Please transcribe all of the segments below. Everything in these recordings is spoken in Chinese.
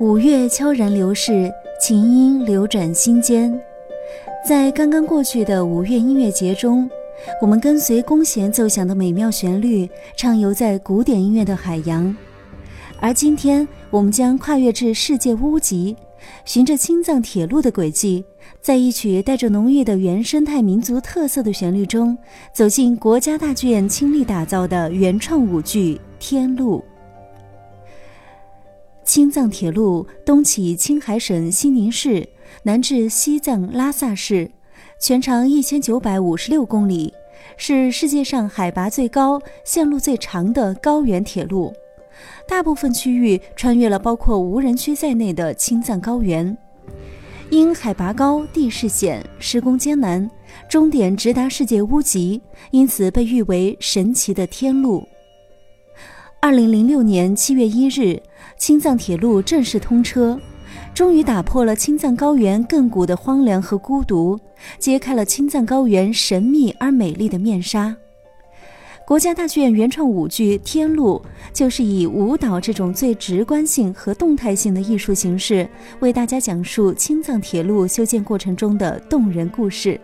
五月悄然流逝，琴音流转心间。在刚刚过去的五月音乐节中，我们跟随弓弦奏响的美妙旋律，畅游在古典音乐的海洋。而今天，我们将跨越至世界屋脊，循着青藏铁路的轨迹，在一曲带着浓郁的原生态民族特色的旋律中，走进国家大剧院倾力打造的原创舞剧《天路》。青藏铁路东起青海省西宁市，南至西藏拉萨市，全长一千九百五十六公里，是世界上海拔最高、线路最长的高原铁路。大部分区域穿越了包括无人区在内的青藏高原。因海拔高、地势险、施工艰难，终点直达世界屋脊，因此被誉为神奇的天路。二零零六年七月一日。青藏铁路正式通车，终于打破了青藏高原亘古的荒凉和孤独，揭开了青藏高原神秘而美丽的面纱。国家大剧院原创舞剧《天路》就是以舞蹈这种最直观性和动态性的艺术形式，为大家讲述青藏铁路修建过程中的动人故事。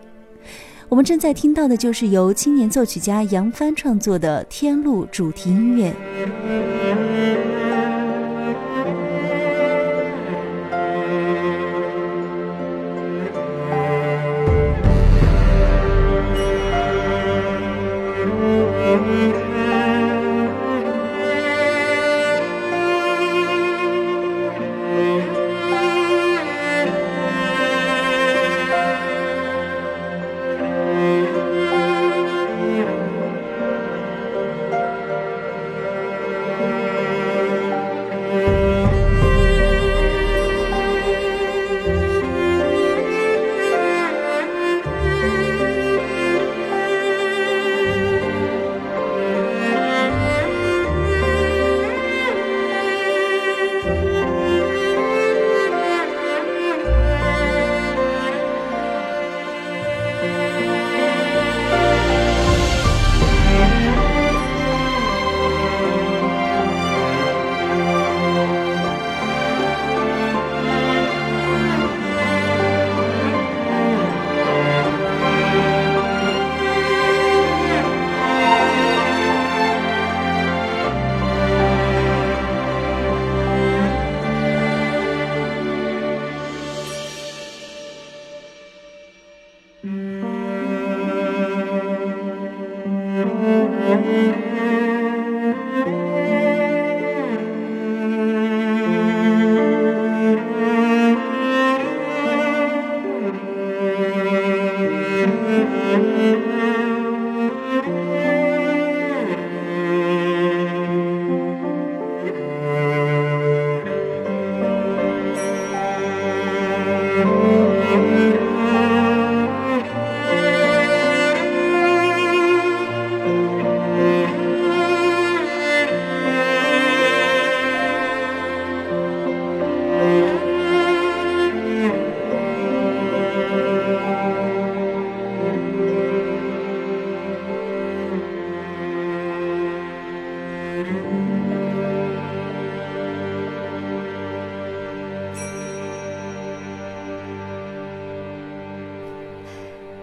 我们正在听到的就是由青年作曲家杨帆创作的《天路》主题音乐。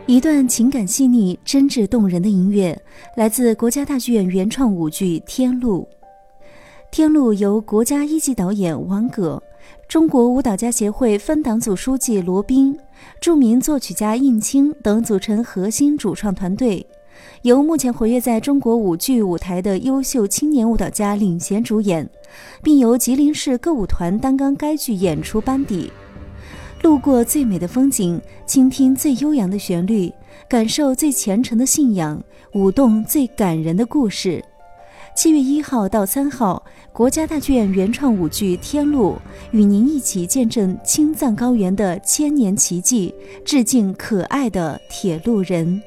一段情感细腻、真挚动人的音乐，来自国家大剧院原创舞剧《天路》。《天路》由国家一级导演王葛、中国舞蹈家协会分党组书记罗宾、著名作曲家应清等组成核心主创团队，由目前活跃在中国舞剧舞台的优秀青年舞蹈家领衔主演，并由吉林市歌舞团担纲该剧演出班底。路过最美的风景倾听最悠扬的旋律感受最虔诚的信仰舞动最感人的故事。七月一号到三号国家大剧院原创舞剧天路与您一起见证青藏高原的千年奇迹致敬可爱的铁路人。